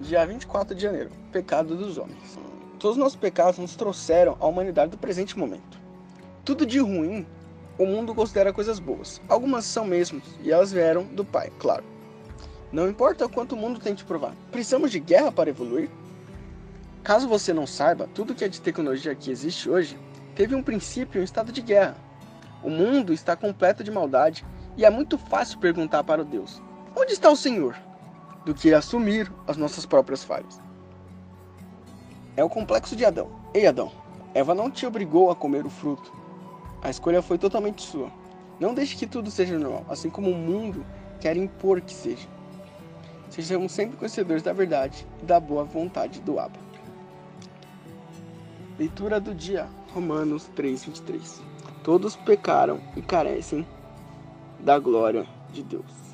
dia 24 de janeiro, pecado dos homens. Todos os nossos pecados nos trouxeram à humanidade do presente momento. Tudo de ruim, o mundo considera coisas boas. Algumas são mesmo, e elas vieram do Pai, claro. Não importa quanto o mundo tente provar. Precisamos de guerra para evoluir? Caso você não saiba, tudo que é de tecnologia que existe hoje teve um princípio em estado de guerra. O mundo está completo de maldade e é muito fácil perguntar para o Deus: Onde está o Senhor? Do que assumir as nossas próprias falhas. É o complexo de Adão. Ei, Adão, Eva não te obrigou a comer o fruto. A escolha foi totalmente sua. Não deixe que tudo seja normal, assim como o mundo quer impor que seja. Sejamos sempre conhecedores da verdade e da boa vontade do Abba. Leitura do dia, Romanos 3:23. Todos pecaram e carecem da glória de Deus.